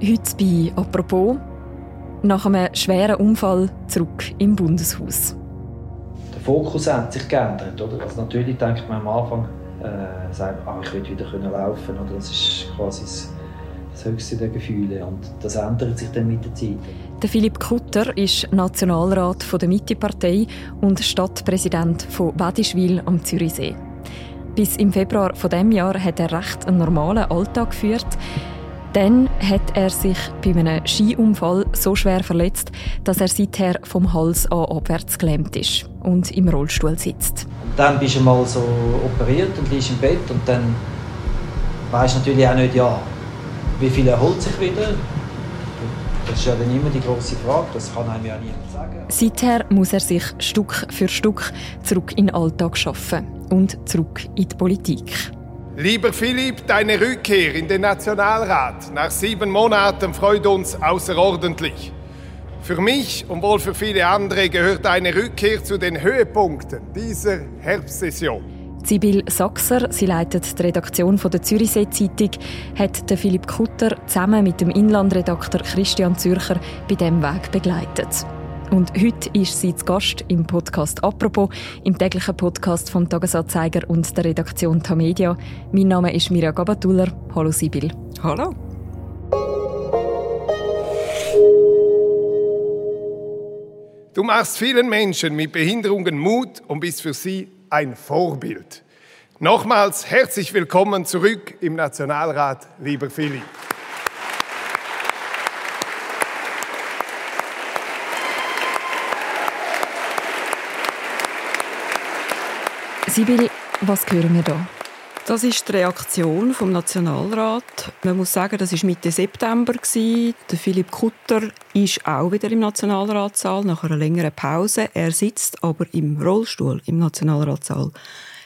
Heute bei «Apropos» nach einem schweren Unfall zurück im Bundeshaus. Der Fokus hat sich geändert. Oder? Also natürlich denkt man am Anfang, äh, sagt, ah, ich will wieder können laufen oder Das ist quasi das, das höchste der Gefühle. Und das ändert sich dann mit der Zeit. Der Philipp Kutter ist Nationalrat der Mitte-Partei und Stadtpräsident von Wedischwil am Zürichsee. Bis im Februar von dem Jahr hat er recht einen normalen Alltag geführt. Dann hat er sich bei einem Skiunfall so schwer verletzt, dass er seither vom Hals an abwärts gelähmt ist und im Rollstuhl sitzt. Dann bist du mal so operiert und liegst im Bett und dann weißt du natürlich auch nicht, ja, wie viel erholt sich wieder. Das ist ja dann immer die große Frage, das kann einem ja niemand sagen. Seither muss er sich Stück für Stück zurück in den Alltag schaffen und zurück in die Politik. Lieber Philipp, deine Rückkehr in den Nationalrat nach sieben Monaten freut uns außerordentlich. Für mich und wohl für viele andere gehört deine Rückkehr zu den Höhepunkten dieser Herbstsession. Sibyl Sachser, sie leitet die Redaktion der Zürichsee-Zeitung, hat Philipp Kutter zusammen mit dem Inlandredakteur Christian Zürcher bei diesem Weg begleitet. Und heute ist sie zu Gast im Podcast «Apropos», im täglichen Podcast vom «Tagesanzeiger» und der Redaktion Tamedia. Mein Name ist Mirja Gabatuller. Hallo Sibyl. Hallo. Du machst vielen Menschen mit Behinderungen Mut und bist für sie ein Vorbild. Nochmals herzlich willkommen zurück im Nationalrat, lieber Philipp. Sibyl, was hören wir da? Das ist die Reaktion vom Nationalrat. Man muss sagen, das war Mitte September. Philipp Kutter ist auch wieder im Nationalratssaal nach einer längeren Pause. Er sitzt aber im Rollstuhl im Nationalratssaal.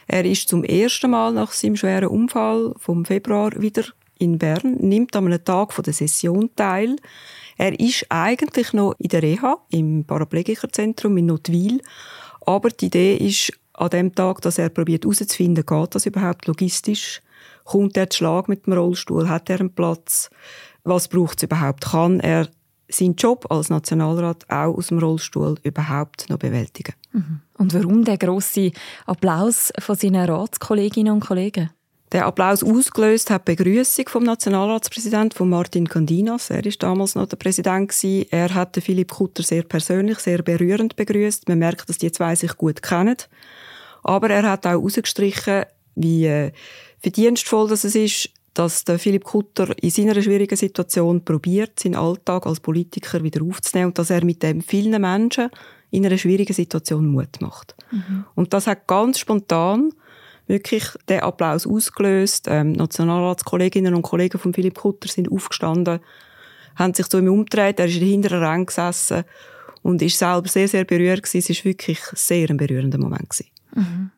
Er ist zum ersten Mal nach seinem schweren Unfall vom Februar wieder in Bern, nimmt an einem Tag der Session teil. Er ist eigentlich noch in der Reha im Paraplegikerzentrum in Notwil, aber die Idee ist, an dem Tag, dass er probiert herauszufinden, geht das überhaupt logistisch? Kommt er zu Schlag mit dem Rollstuhl? Hat er einen Platz? Was braucht es überhaupt? Kann er seinen Job als Nationalrat auch aus dem Rollstuhl überhaupt noch bewältigen? Mhm. Und warum der große Applaus von seinen Ratskolleginnen und Kollegen? Der Applaus ausgelöst hat die Begrüßung vom Nationalratspräsidenten von Martin Candinas. Er ist damals noch der Präsident gewesen. Er hat Philipp Kutter sehr persönlich, sehr berührend begrüßt. Man merkt, dass die zwei sich gut kennen. Aber er hat auch herausgestrichen, wie äh, verdienstvoll das ist, dass der Philipp Kutter in seiner schwierigen Situation probiert, seinen Alltag als Politiker wieder aufzunehmen und dass er mit dem vielen Menschen in einer schwierigen Situation Mut macht. Mhm. Und das hat ganz spontan wirklich den Applaus ausgelöst. Ähm, Nationalratskolleginnen und Kollegen von Philipp Kutter sind aufgestanden, haben sich zu ihm umgedreht, er ist in der hinteren Rang gesessen und ist selber sehr, sehr berührt gewesen. Es war wirklich sehr ein berührender Moment gewesen. Mhm.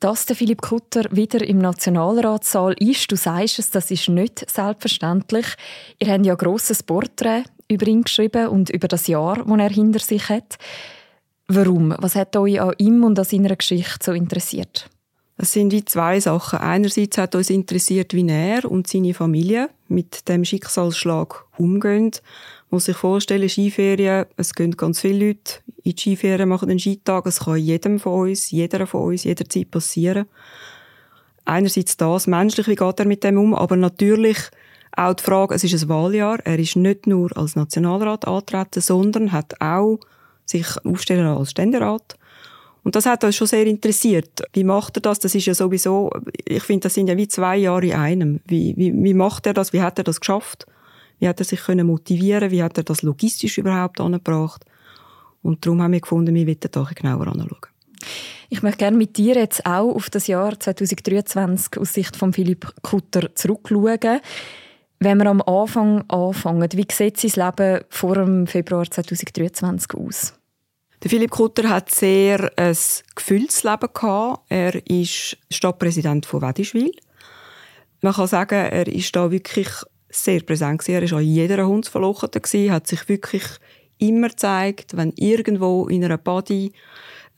Dass der Philipp Kutter wieder im Nationalratssaal ist, du sagst es, das ist nicht selbstverständlich. Ihr habt ja grosses Porträt über ihn geschrieben und über das Jahr, das er hinter sich hat. Warum? Was hat euch an ihm und an seiner Geschichte so interessiert? Es sind wie zwei Sachen. Einerseits hat uns interessiert, wie er und seine Familie mit dem Schicksalsschlag umgehen muss sich vorstellen, Skiferien, es gehen ganz viele Leute in die Skiferien, machen einen Skitag. Es kann jedem von uns, jeder von uns, jederzeit passieren. Einerseits das, menschlich, wie geht er mit dem um, aber natürlich auch die Frage, es ist ein Wahljahr, er ist nicht nur als Nationalrat antreten, sondern hat auch sich aufstellen als Ständerat. Und das hat uns schon sehr interessiert. Wie macht er das? Das ist ja sowieso, ich finde, das sind ja wie zwei Jahre in einem. Wie, wie, wie macht er das? Wie hat er das geschafft? Wie hat er sich können motivieren Wie hat er das logistisch überhaupt angebracht? Und darum haben wir gefunden, wir wollen da genauer anschauen. Ich möchte gerne mit dir jetzt auch auf das Jahr 2023 aus Sicht von Philipp Kutter zurückschauen. Wenn wir am Anfang anfangen, wie sieht sein Leben vor dem Februar 2023 aus? Der Philipp Kutter hat sehr ein gefülltes Leben gehabt. Er ist Stadtpräsident von Wedischwil. Man kann sagen, er ist da wirklich sehr präsent Er war an jeder Hundsverlochete, hat sich wirklich immer gezeigt, wenn irgendwo in einer Body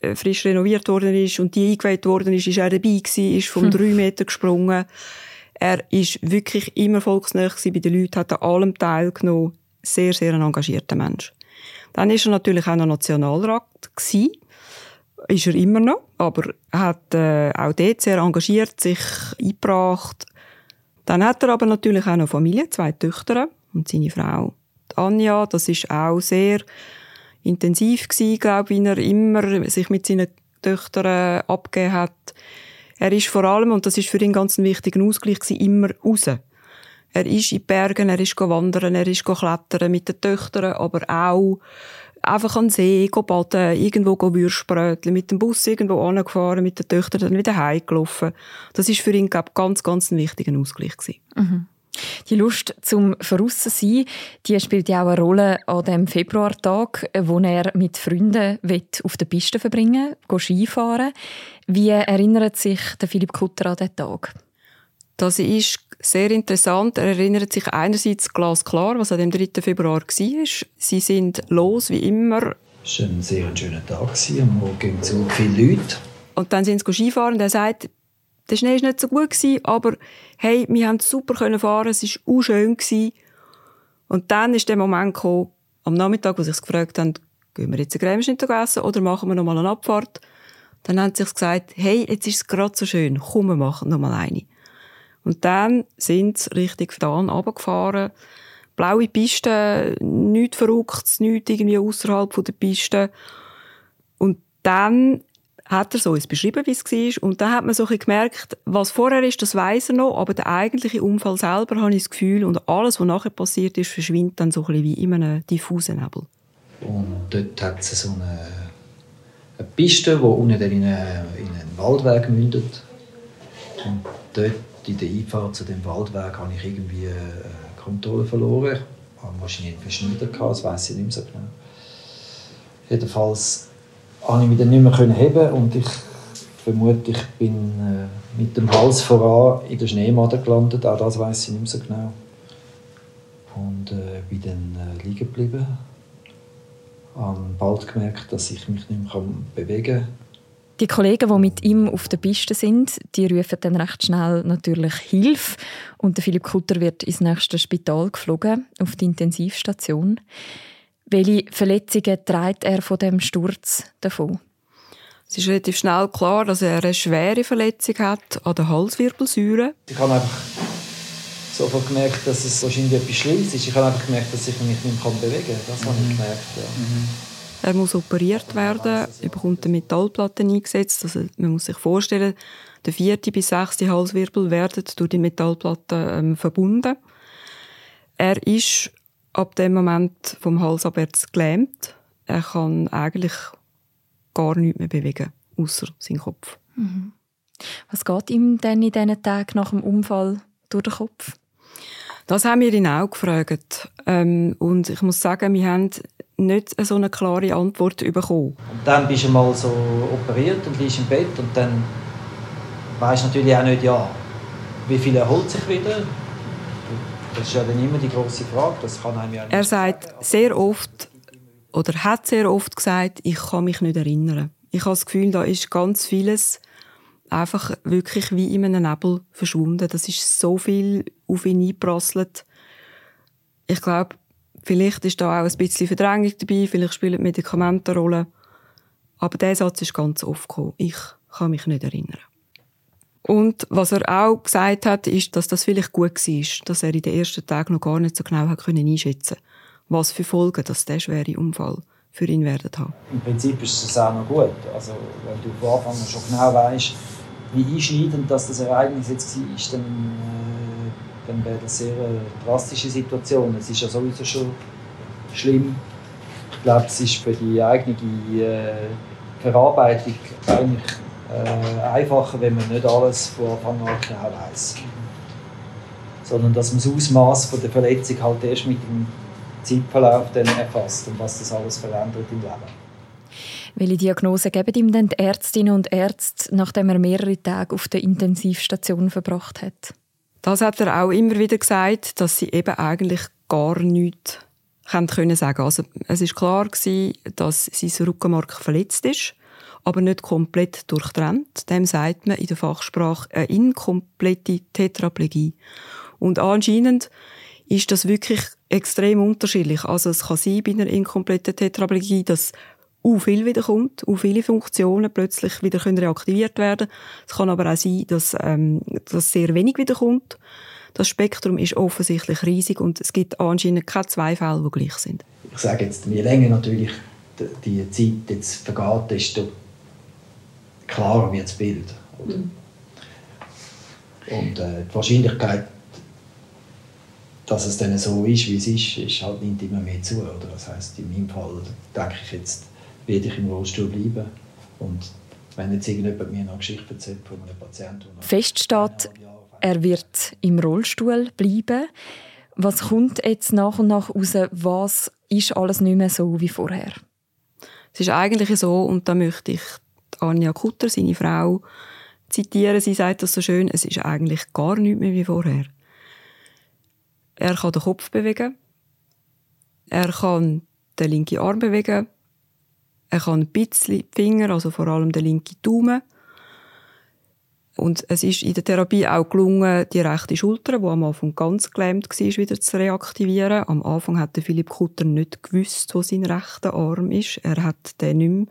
äh, frisch renoviert worden ist und die eingeweiht worden ist, ist er dabei gewesen, ist vom hm. drei Meter gesprungen. Er ist wirklich immer volksnah bei den Leuten, hat an allem teilgenommen. Sehr, sehr ein engagierter Mensch. Dann ist er natürlich auch noch Nationalrat gewesen. Ist er immer noch, aber er hat äh, auch dort sehr engagiert, sich eingebracht. Dann hat er aber natürlich auch noch Familie, zwei Töchter und seine Frau Anja. Das ist auch sehr intensiv gewesen, glaube ich, wie er immer sich mit seinen Töchtern abgegeben hat. Er ist vor allem, und das ist für ihn ganz ein wichtiger Ausgleich, gewesen, immer raus. Er ist in die Bergen, er ist wandern, er ist klettern mit den Töchtern, aber auch einfach an den See baden, irgendwo Würstbrötchen, mit dem Bus irgendwo angefahren, mit den Töchtern dann wieder heimgelaufen. Das ist für ihn, glaube ganz, ganz ein wichtiger Ausgleich gewesen. Mhm. Die Lust zum Verrussen sein, die spielt ja auch eine Rolle an dem Februartag, wo er mit Freunden auf der Piste verbringen will, Skifahren. Wie erinnert sich der Philipp Kutter an diesen Tag? Das ist sehr interessant. Er erinnert sich einerseits glasklar, was an dem 3. Februar war. Sie sind los, wie immer. Es war ein sehr schöner Tag. Am Morgen zu viele Leute. Und dann sind sie Skifahren und er sagt, der Schnee war nicht so gut, aber hey, wir haben super fahren, es war auch schön. Und dann ist der Moment gekommen, am Nachmittag, wo sie sich gefragt haben, gehen wir jetzt einen Cremeschnitt essen oder machen wir nochmal eine Abfahrt? Dann haben sie sich gesagt, hey, jetzt ist es gerade so schön, komm, wir machen nochmal eine. Und dann sind sie Richtung Fdan runtergefahren. Blaue Piste, nichts Verrücktes, nichts irgendwie außerhalb der Piste. Und dann hat er so uns beschrieben, wie es war. Und dann hat man so gemerkt, was vorher ist, das weiß er noch, aber der eigentliche Unfall selber, habe ich das Gefühl, und alles, was nachher passiert ist, verschwindet dann so ein wie in einem diffusen Nebel. Und dort hat es so eine, eine Piste, die unten in, eine, in einen Waldweg mündet. Und dort in der Einfahrt zu dem Waldweg habe ich irgendwie äh, Kontrolle verloren. Ich habe wahrscheinlich einen Verschnitter gehabt, das weiß ich nicht mehr so genau. Jedenfalls konnte ich mich dann nicht mehr heben und ich vermute, ich bin äh, mit dem Hals voran in der Schneemade gelandet, auch das weiß ich nicht mehr so genau. Und äh, bin dann äh, liegen geblieben. Ich habe bald gemerkt, dass ich mich nicht mehr bewegen kann. Die Kollegen, die mit ihm auf der Piste sind, die rufen dann recht schnell natürlich Hilfe und der Philipp Kutter wird ins nächste Spital geflogen, auf die Intensivstation. Welche Verletzungen trägt er von dem Sturz davon? Es ist relativ schnell klar, dass er eine schwere Verletzung hat an der Halswirbelsäure. Ich habe einfach sofort gemerkt, dass es wahrscheinlich etwas Schlimmes ist. Ich habe einfach gemerkt, dass ich mich nicht mehr bewegen kann. Das mhm. habe ich mhm. gemerkt. Ja. Mhm. Er muss operiert werden, er bekommt eine Metallplatte eingesetzt. Also man muss sich vorstellen, der vierte bis sechste Halswirbel werden durch die Metallplatte ähm, verbunden. Er ist ab dem Moment vom Hals abwärts gelähmt. Er kann eigentlich gar nichts mehr bewegen, außer seinen Kopf. Mhm. Was geht ihm denn in diesen Tagen nach dem Unfall durch den Kopf? Das haben wir ihn auch gefragt. Ähm, und ich muss sagen, wir haben nicht so eine klare Antwort bekommen. Und dann bist du mal so operiert und liegst im Bett und dann weißt du natürlich auch nicht, ja, wie viel erholt sich wieder das ist ja dann immer die große Frage. Das kann einem ja er sagt sehr oft oder hat sehr oft gesagt, ich kann mich nicht erinnern. Ich habe das Gefühl, da ist ganz vieles einfach wirklich wie in einem Nebel verschwunden. Das ist so viel auf ihn eingeprasselt. Ich glaube, vielleicht ist da auch ein bisschen Verdrängung dabei, vielleicht spielen Medikamente eine Rolle. Aber der Satz ist ganz oft gekommen. Ich kann mich nicht erinnern. Und was er auch gesagt hat, ist, dass das vielleicht gut war, dass er in den ersten Tagen noch gar nicht so genau einschätzen was für Folgen dass der schwere Unfall für ihn werden haben. Im Prinzip ist es auch noch gut. Also, wenn du von Anfang an schon genau weißt, wie einschneidend dass das Ereignis jetzt war, dann, äh, dann wäre das eine sehr äh, drastische Situation. Es ist ja sowieso schon schlimm. Ich glaube, es ist für die eigene äh, Verarbeitung eigentlich äh, einfacher, wenn man nicht alles von Anfang an genau weiß. Sondern dass man das Ausmaß der Verletzung halt erst mit dem Zeitverlauf dann erfasst und was das alles verändert im Leben. Welche Diagnose geben ihm denn die Ärztinnen und Ärzte, nachdem er mehrere Tage auf der Intensivstation verbracht hat? Das hat er auch immer wieder gesagt, dass sie eben eigentlich gar nichts können sagen. Also es ist klar gewesen, dass sein Rückenmark verletzt ist aber nicht komplett durchtrennt. Dem sagt man in der Fachsprache eine inkomplette Tetraplegie. Und anscheinend ist das wirklich extrem unterschiedlich. Also es kann sein bei einer inkompletten Tetraplegie, dass u viel wiederkommt, u viele Funktionen plötzlich wieder können reaktiviert werden. Es kann aber auch sein, dass, ähm, dass sehr wenig wiederkommt. Das Spektrum ist offensichtlich riesig und es gibt anscheinend keine zwei Fälle, die gleich sind. Ich sage jetzt, je länger natürlich die Zeit jetzt vergeht, desto klarer wird das Bild. Mhm. Und äh, die Wahrscheinlichkeit, dass es dann so ist, wie es ist, ist halt nimmt immer mehr zu. Oder? Das heißt, in meinem Fall denke ich jetzt, werde ich im Rollstuhl bleiben. Und wenn jetzt irgendjemand mir eine Geschichte erzählt von einem Patienten... Fest steht, er wird im Rollstuhl bleiben. Was kommt jetzt nach und nach raus? Was ist alles nicht mehr so wie vorher? Es ist eigentlich so, und da möchte ich Anja Kutter, seine Frau, zitieren. Sie sagt das so schön, es ist eigentlich gar nichts mehr wie vorher. Er kann den Kopf bewegen, er kann den linken Arm bewegen, er kann ein bisschen die Finger, also vor allem den linken Daumen. Und es ist in der Therapie auch gelungen, die rechte Schulter, die am Anfang ganz gelähmt war, wieder zu reaktivieren. Am Anfang hat Philipp Kutter nicht gewusst, wo sein rechter Arm ist. Er hat den nicht mehr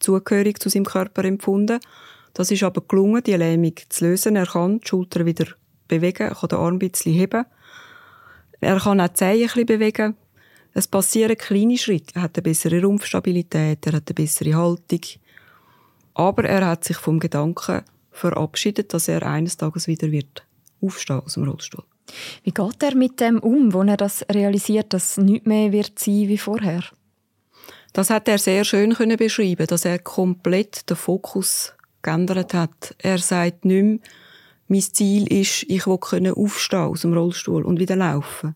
zugehörig zu seinem Körper empfunden. Das ist aber gelungen, die Lähmung zu lösen. Er kann die Schulter wieder bewegen, kann den Arm ein bisschen heben. Er kann auch die Zehen ein bisschen bewegen. Es passieren kleine Schritte. Er hat eine bessere Rumpfstabilität, er hat eine bessere Haltung. Aber er hat sich vom Gedanken verabschiedet, dass er eines Tages wieder wird aufstehen aus dem Rollstuhl. Wie geht er mit dem um, wo er das realisiert, dass nichts mehr wird sein wie vorher? Das hat er sehr schön können beschreiben, dass er komplett den Fokus geändert hat. Er sagt nicht mehr, mein Ziel ist, ich will aufstehen aus dem Rollstuhl und wieder laufen.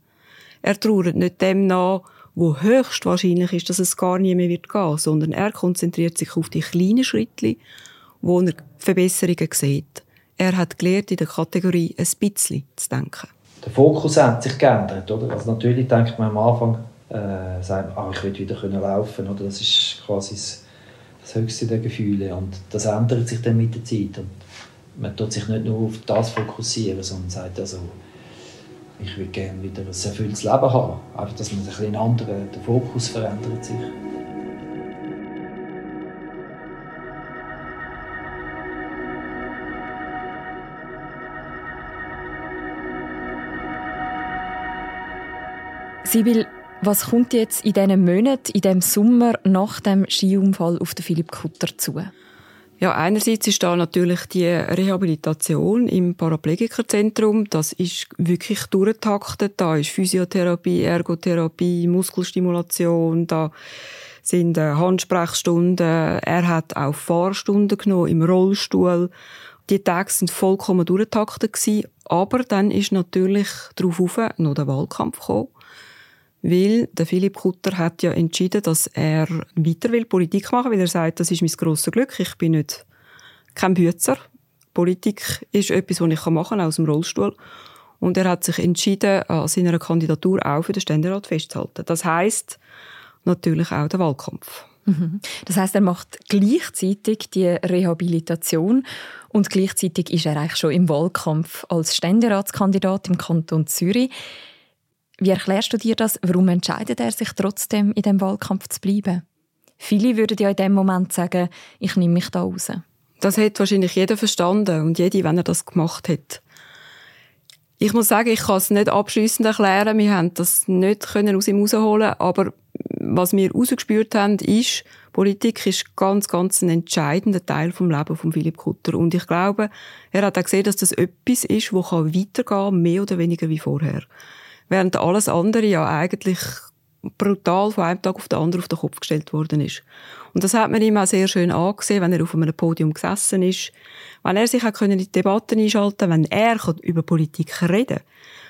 Er trauert nicht dem nach, wo höchstwahrscheinlich ist, dass es gar nie mehr wird gehen, sondern er konzentriert sich auf die kleinen Schritte, wo er Verbesserungen sieht. Er hat gelernt, in der Kategorie ein bisschen zu denken. Der Fokus hat sich geändert, oder? Also natürlich denkt man am Anfang, äh, sagt man, ah, ich will wieder können laufen, oder? Das ist quasi das, das höchste der Gefühle und das ändert sich dann mit der Zeit und man tut sich nicht nur auf das fokussieren, sondern sagt also, ich würde gerne wieder ein erfülltes Leben haben. Einfach, dass man ein bisschen anderen, der Fokus verändert sich. Sibyl, was kommt jetzt in diesen Monaten, in diesem Sommer nach dem Skiunfall auf den Philipp Kutter zu? Ja, einerseits ist da natürlich die Rehabilitation im Paraplegikerzentrum. Das ist wirklich durchtaktet. Da ist Physiotherapie, Ergotherapie, Muskelstimulation, da sind äh, Handsprechstunden. Er hat auch Fahrstunden genommen im Rollstuhl. Die Tage sind vollkommen durchtaktet gewesen. Aber dann ist natürlich darauf noch der Wahlkampf gekommen. Weil der Philipp Kutter hat ja entschieden, dass er weiter will Politik machen, weil er sagt, das ist mein grosses Glück. Ich bin nicht kein Bützer. Politik ist etwas, was ich machen kann, aus dem Rollstuhl. Und er hat sich entschieden, an seiner Kandidatur auch für den Ständerat festzuhalten. Das heißt natürlich auch der Wahlkampf. Mhm. Das heißt, er macht gleichzeitig die Rehabilitation und gleichzeitig ist er eigentlich schon im Wahlkampf als Ständeratskandidat im Kanton Zürich. Wie erklärst du dir das? Warum entscheidet er sich trotzdem, in dem Wahlkampf zu bleiben? Viele würden ja in dem Moment sagen, ich nehme mich da raus. Das hat wahrscheinlich jeder verstanden und jede, wenn er das gemacht hat. Ich muss sagen, ich kann es nicht abschließend erklären. Wir haben das nicht können aus ihm rausholen, aber was wir rausgespürt haben, ist, Politik ist ganz, ganz ein entscheidender Teil vom Leben von Philipp Kutter. Und ich glaube, er hat auch gesehen, dass das etwas ist, weitergehen kann, mehr oder weniger wie vorher während alles andere ja eigentlich brutal von einem Tag auf den anderen auf den Kopf gestellt worden ist. Und das hat man ihm auch sehr schön angesehen, wenn er auf einem Podium gesessen ist, wenn er sich auch in die Debatten einschalten wenn er über Politik reden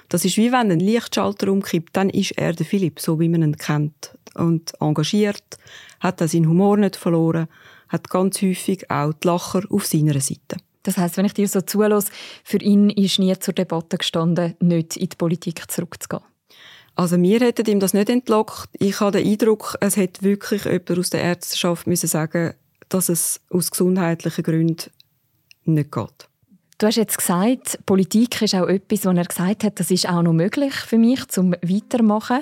Das ist wie wenn ein Lichtschalter umkippt, dann ist er der Philipp, so wie man ihn kennt. Und engagiert, hat er seinen Humor nicht verloren, hat ganz häufig auch die Lacher auf seiner Seite. Das heißt, wenn ich dir so zulasse, für ihn ist nie zur Debatte gestanden, nicht in die Politik zurückzugehen. Also mir hätte ihm das nicht entlockt. Ich habe den Eindruck, es hätte wirklich jemand aus der Ärzteschaft müssen sagen, dass es aus gesundheitlichen Gründen nicht geht. Du hast jetzt gesagt, Politik ist auch etwas, wo er gesagt hat, das ist auch noch möglich für mich zum Weitermachen.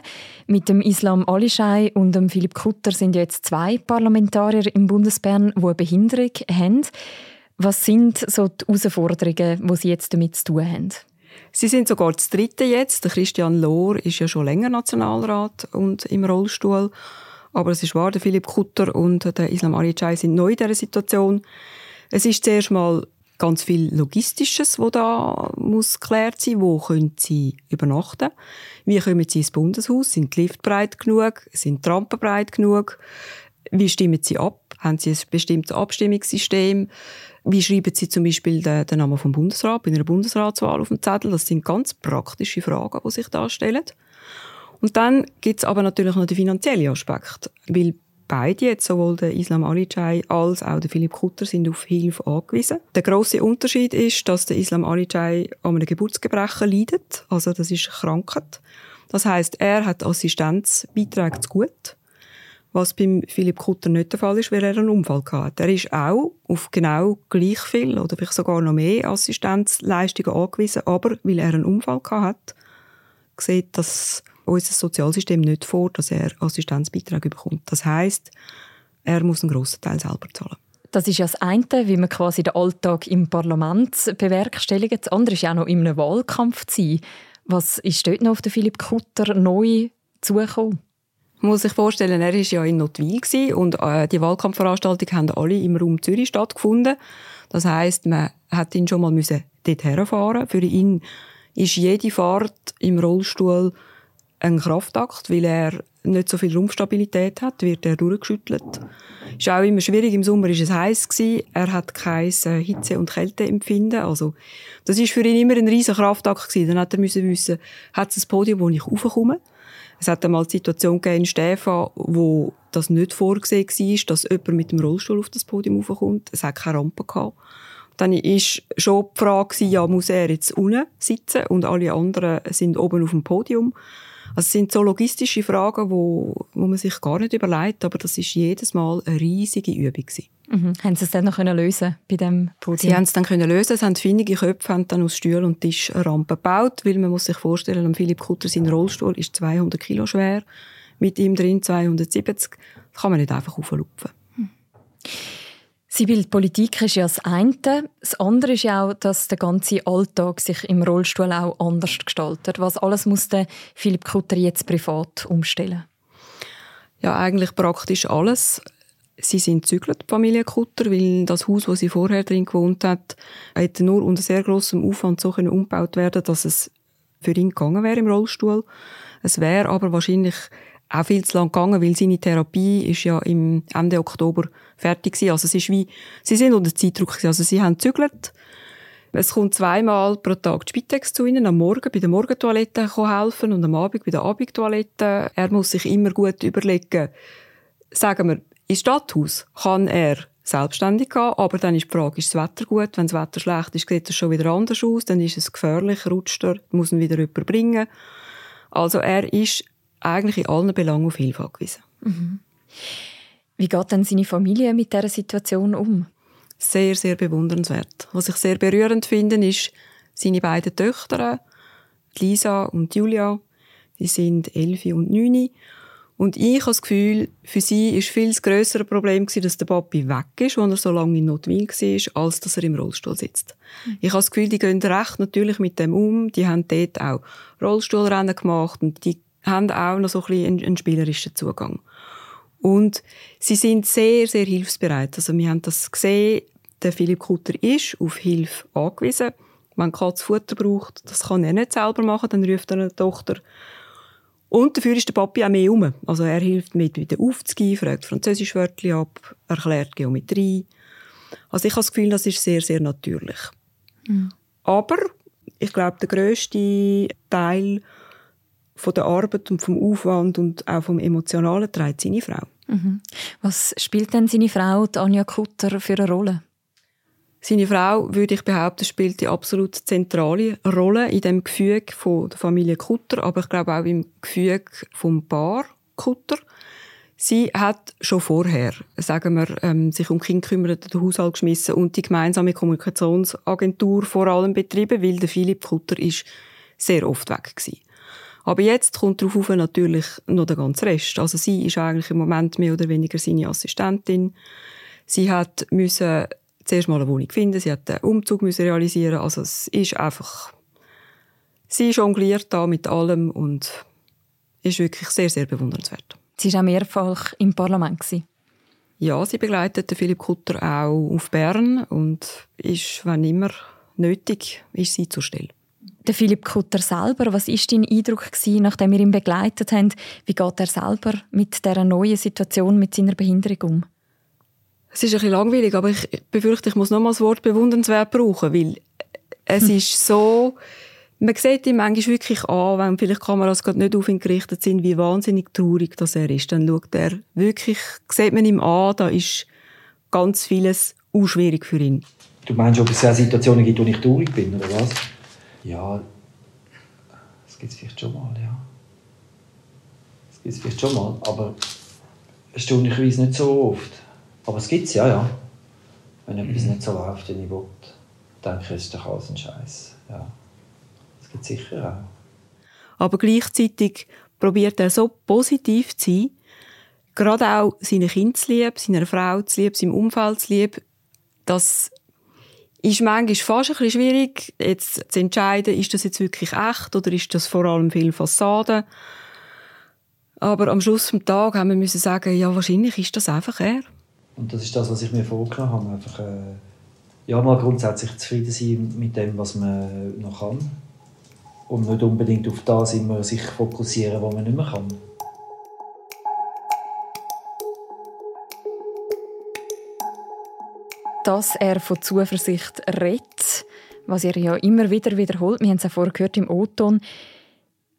Mit dem Islam Alischei und dem Philipp Kutter sind jetzt zwei Parlamentarier im Bundesbern, die eine Behinderung haben. Was sind so die Herausforderungen, die sie jetzt damit zu tun haben? Sie sind sogar das dritte jetzt. Der Christian Lohr ist ja schon länger Nationalrat und im Rollstuhl. Aber es ist wahr, der Philipp Kutter und der Islam Alichai sind neu in dieser Situation. Es ist zuerst mal ganz viel Logistisches, wo da muss geklärt sein. Wo können sie übernachten? Wie kommen sie ins Bundeshaus? Sind die Lift breit genug? Sind die Rampen breit genug? Wie stimmen sie ab? Haben sie ein bestimmtes Abstimmungssystem? Wie schreiben Sie zum Beispiel den, den Namen vom Bundesrat bei einer Bundesratswahl auf dem Zettel? Das sind ganz praktische Fragen, die sich da stellen. Und dann gibt es aber natürlich noch den finanziellen Aspekt, weil beide, jetzt sowohl der Islam Alichai als auch der Philipp Kutter, sind auf Hilfe angewiesen. Der große Unterschied ist, dass der Islam Alichai an einem Geburtsgebrechen leidet, also das ist Krankheit. Das heißt, er hat Assistenzbeiträge zu gut was beim Philipp Kutter nicht der Fall ist, weil er einen Unfall hatte. Er ist auch auf genau gleich viel oder vielleicht sogar noch mehr Assistenzleistungen angewiesen, aber weil er einen Unfall hatte, sieht das unser Sozialsystem nicht vor, dass er Assistenzbeiträge bekommt. Das heißt, er muss einen grossen Teil selber zahlen. Das ist ja das eine, wie man quasi den Alltag im Parlament bewerkstelligt. Das andere ist ja auch noch in einem Wahlkampf zu sein. Was ist dort noch auf Philipp Kutter neu zugekommen? Man muss sich vorstellen, er war ja in Notwil und äh, die Wahlkampfveranstaltungen haben alle im Raum Zürich stattgefunden. Das heißt, man hat ihn schon mal müssen dort herfahren. Für ihn ist jede Fahrt im Rollstuhl ein Kraftakt, weil er nicht so viel Rumpfstabilität hat, wird er durchgeschüttelt. Ist auch immer schwierig. Im Sommer ist es heiß gewesen. Er hat kein äh, Hitze- und Kälteempfinden. Also, das ist für ihn immer ein riesen Kraftakt gewesen. Dann hat er müssen wissen, hat es ein Podium, wo ich raufkomme? Es hat einmal die Situation in Stefan, wo das nicht vorgesehen war, dass jemand mit dem Rollstuhl auf das Podium raufkommt. Es hat keine Rampe gehabt. Dann war schon die Frage, ja, muss er jetzt unten sitzen und alle anderen sind oben auf dem Podium. Also es sind so logistische Fragen, wo, wo man sich gar nicht überlegt, aber das ist jedes Mal eine riesige Übung gewesen. Mhm. Haben Sie es dann noch lösen bei dem Podium? Sie haben es dann können lösen. Es haben findige Köpfe haben dann aus Stuhl und Tisch eine Rampe gebaut, weil man muss sich vorstellen, Philipp Kutter sein Rollstuhl ist 200 Kilo schwer, mit ihm drin 270. Das kann man nicht einfach auflupfen. Mhm. Sibyl, Politik ist ja das eine. Das andere ist ja auch, dass der ganze Alltag sich im Rollstuhl auch anders gestaltet. Was alles muss der Philipp Kutter jetzt privat umstellen? Ja, eigentlich praktisch alles. Sie sind zügelt, Familie Kutter, weil das Haus, wo sie vorher drin gewohnt hat, hätte nur unter sehr großem Aufwand so umgebaut werden, dass es für ihn gegangen wäre im Rollstuhl. Es wäre aber wahrscheinlich auch viel zu lang gegangen, weil seine Therapie ist ja im Ende Oktober fertig gewesen. Also es ist wie, sie sind unter Zeitdruck gewesen. Also sie haben zügelt. Es kommt zweimal pro Tag die Spitex zu ihnen, am Morgen bei der Morgentoilette helfen und am Abend bei der Abendtoilette. Er muss sich immer gut überlegen, sagen wir, ins Stadthaus kann er selbstständig gehen, aber dann ist die Frage, ist das Wetter gut? Wenn das Wetter schlecht ist, sieht es schon wieder anders aus, dann ist es gefährlich, rutscht er, muss ihn wieder überbringen. Also er ist eigentlich in allen Belangen auf Hilfe angewiesen. Mhm. Wie geht denn seine Familie mit dieser Situation um? Sehr, sehr bewundernswert. Was ich sehr berührend finde, ist seine beiden Töchter, Lisa und Julia. Die sind elf und neun. Und ich habe das Gefühl, für sie ist viel das grössere Problem gewesen, dass der Papi weg ist, als er so lange in Notwil war, als dass er im Rollstuhl sitzt. Mhm. Ich habe das Gefühl, die gehen recht natürlich mit dem um. Die haben dort auch Rollstuhlrennen gemacht und die haben auch noch so ein bisschen einen, spielerischen Zugang. Und sie sind sehr, sehr hilfsbereit. Also wir haben das gesehen, der Philipp Kutter ist auf Hilfe angewiesen. Wenn Katz Futter braucht, das kann er nicht selber machen, dann ruft er eine Tochter. Und dafür ist der Papi auch mehr um. Also er hilft mit wieder aufzugehen, fragt Französischwörtchen ab, erklärt Geometrie. Also ich habe das Gefühl, das ist sehr, sehr natürlich. Mhm. Aber ich glaube, der grösste Teil von der Arbeit und vom Aufwand und auch vom Emotionalen trägt seine Frau. Mhm. Was spielt denn seine Frau, Anja Kutter, für eine Rolle? Seine Frau, würde ich behaupten, spielt die absolut zentrale Rolle in dem Gefüge von der Familie Kutter, aber ich glaube auch im Gefüge vom Paar Kutter. Sie hat schon vorher, sagen wir, ähm, sich um Kinder gekümmert, den Haushalt geschmissen und die gemeinsame Kommunikationsagentur vor allem betrieben, weil der Philipp Kutter ist sehr oft weg war. Aber jetzt kommt darauf natürlich noch der ganze Rest. Also sie ist eigentlich im Moment mehr oder weniger seine Assistentin. Sie hat müssen zuerst mal eine Wohnung finden, sie hat einen Umzug müssen realisieren. Also es ist einfach, sie jongliert da mit allem und ist wirklich sehr, sehr bewundernswert. Sie war auch mehrfach im Parlament. Ja, sie begleitet Philipp Kutter auch auf Bern und ist, wenn immer nötig, ist sie zur Stelle. Der Philipp Kutter selber, was ist dein Eindruck gewesen, nachdem wir ihn begleitet haben? Wie geht er selber mit der neuen Situation mit seiner Behinderung um? Es ist ein bisschen langweilig, aber ich befürchte, ich muss noch mal das Wort bewundernswert brauchen, weil es hm. ist so, man sieht ihm manchmal wirklich an, wenn vielleicht Kameras gerade nicht auf ihn gerichtet sind, wie wahnsinnig traurig das er ist. Dann schaut er wirklich, sieht man ihm an, da ist ganz vieles auch schwierig für ihn. Du meinst, ob es auch Situationen gibt, wo ich traurig bin, oder was? Ja, das gibt es vielleicht schon mal, ja. Das gibt es vielleicht schon mal, aber erstaunlicherweise nicht so oft. Aber es gibt es, ja, ja. Wenn etwas mhm. nicht so läuft, wie ich will, denke ich, ist doch alles ein Scheiß. Ja. Das gibt es sicher auch. Aber gleichzeitig probiert er so positiv zu sein, gerade auch seine Kinder zu lieb, seiner Frau zu lieb, seinem Umfeld zu lieb, dass ist manchmal fast ein schwierig, jetzt zu entscheiden, ist das jetzt wirklich echt oder ist das vor allem viel Fassade. Aber am Schluss des Tages haben wir sagen, ja, wahrscheinlich ist das einfach er. Und das ist das, was ich mir vorgenommen habe. Einfach, äh, ja, mal grundsätzlich zufrieden sein mit dem, was man noch kann. Und nicht unbedingt auf das immer sich fokussieren, was man nicht mehr kann. Dass er von Zuversicht redet, was er ja immer wieder wiederholt. Wir haben es ja vorher gehört im O-Ton.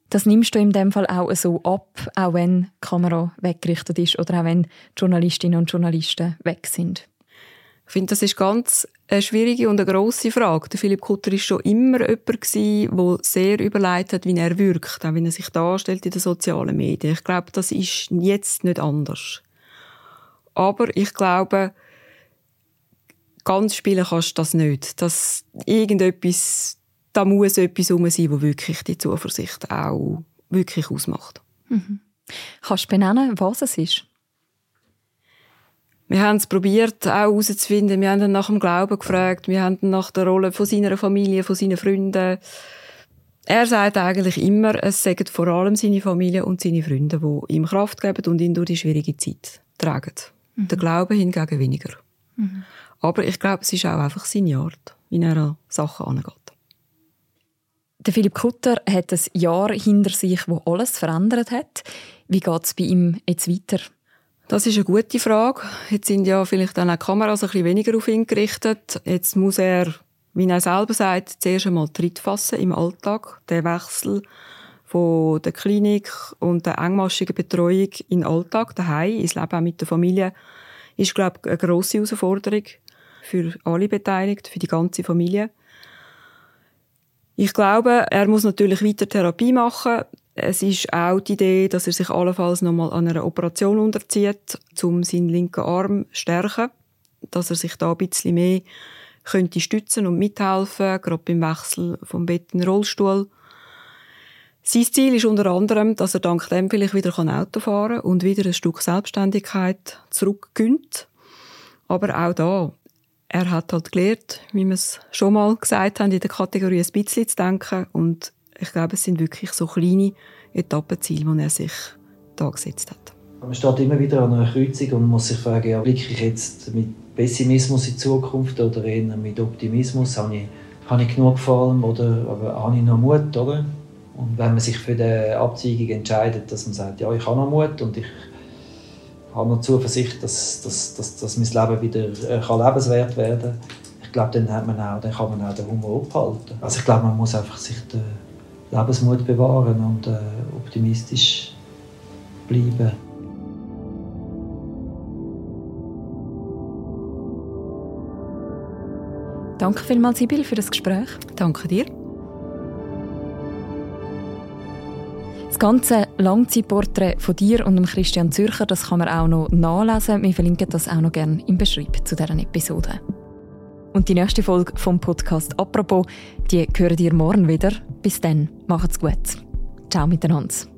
Das nimmst du in dem Fall auch so ab, auch wenn die Kamera weggerichtet ist oder auch wenn Journalistinnen und Journalisten weg sind. Ich finde, das ist ganz eine schwierige und eine grosse Frage. Der Philipp Kutter war schon immer jemand der sehr überlegt hat, wie er wirkt, auch wie er sich darstellt in den sozialen Medien. Ich glaube, das ist jetzt nicht anders. Aber ich glaube, ganz spielen kannst du das nicht. Dass irgendetwas, da muss etwas herum sein, wo wirklich die Zuversicht auch wirklich ausmacht. Mhm. Kannst du benennen, was es ist? Wir haben es probiert, auch herauszufinden. Wir haben ihn nach dem Glauben gefragt. Wir haben ihn nach der Rolle von seiner Familie, von seinen Freunden. Er sagt eigentlich immer, es sagen vor allem seine Familie und seine Freunde, die ihm Kraft geben und ihn durch die schwierige Zeit tragen. Mhm. Der Glaube hingegen weniger. Mhm. Aber ich glaube, es ist auch einfach seine Art, wie er an Sachen angeht. Der Philipp Kutter hat ein Jahr hinter sich, wo alles verändert hat. Wie geht es bei ihm jetzt weiter? Das ist eine gute Frage. Jetzt sind ja vielleicht dann auch die Kameras ein bisschen weniger auf ihn gerichtet. Jetzt muss er, wie er selber sagt, zuerst einmal Tritt fassen im Alltag. Der Wechsel von der Klinik und der engmaschigen Betreuung in den Alltag, daheim, ins Leben auch mit der Familie, ist, glaube ich, eine grosse Herausforderung für alle Beteiligten, für die ganze Familie. Ich glaube, er muss natürlich weiter Therapie machen. Es ist auch die Idee, dass er sich allenfalls nochmal an einer Operation unterzieht, um seinen linken Arm zu stärken, dass er sich da ein bisschen mehr könnte stützen und mithelfen, gerade beim Wechsel vom Bett in den Rollstuhl. Sein Ziel ist unter anderem, dass er dank dem vielleicht wieder Auto fahren kann und wieder ein Stück Selbstständigkeit zurückgönnt. Aber auch da, er hat halt gelernt, wie wir es schon mal gesagt haben, in der Kategorie ein bisschen zu denken. Und ich glaube, es sind wirklich so kleine Etappenziele, die er sich da gesetzt hat. Man steht immer wieder an einer Kreuzung und muss sich fragen, ja, blicke ich jetzt mit Pessimismus in die Zukunft oder eher mit Optimismus? Habe ich, habe ich genug Gefallen oder habe ich noch Mut? Oder? Und wenn man sich für die Abzweigung entscheidet, dass man sagt, ja, ich habe noch Mut und ich habe noch Zuversicht, dass, dass, dass, dass mein Leben wieder äh, kann lebenswert werden kann. Ich glaube, dann, hat man auch, dann kann man auch den Humor abhalten. Also ich glaube, man muss einfach sich den Lebensmut bewahren und äh, optimistisch bleiben. Danke vielmals, Sibyl, für das Gespräch. Danke dir. Das ganze Langzeitporträt von dir und Christian Zürcher, das kann man auch noch nachlesen. Wir verlinken das auch noch gerne im Beschreibung zu dieser Episode. Und die nächste Folge vom Podcast «Apropos», die hören ihr morgen wieder. Bis dann, macht's gut. Ciao miteinander.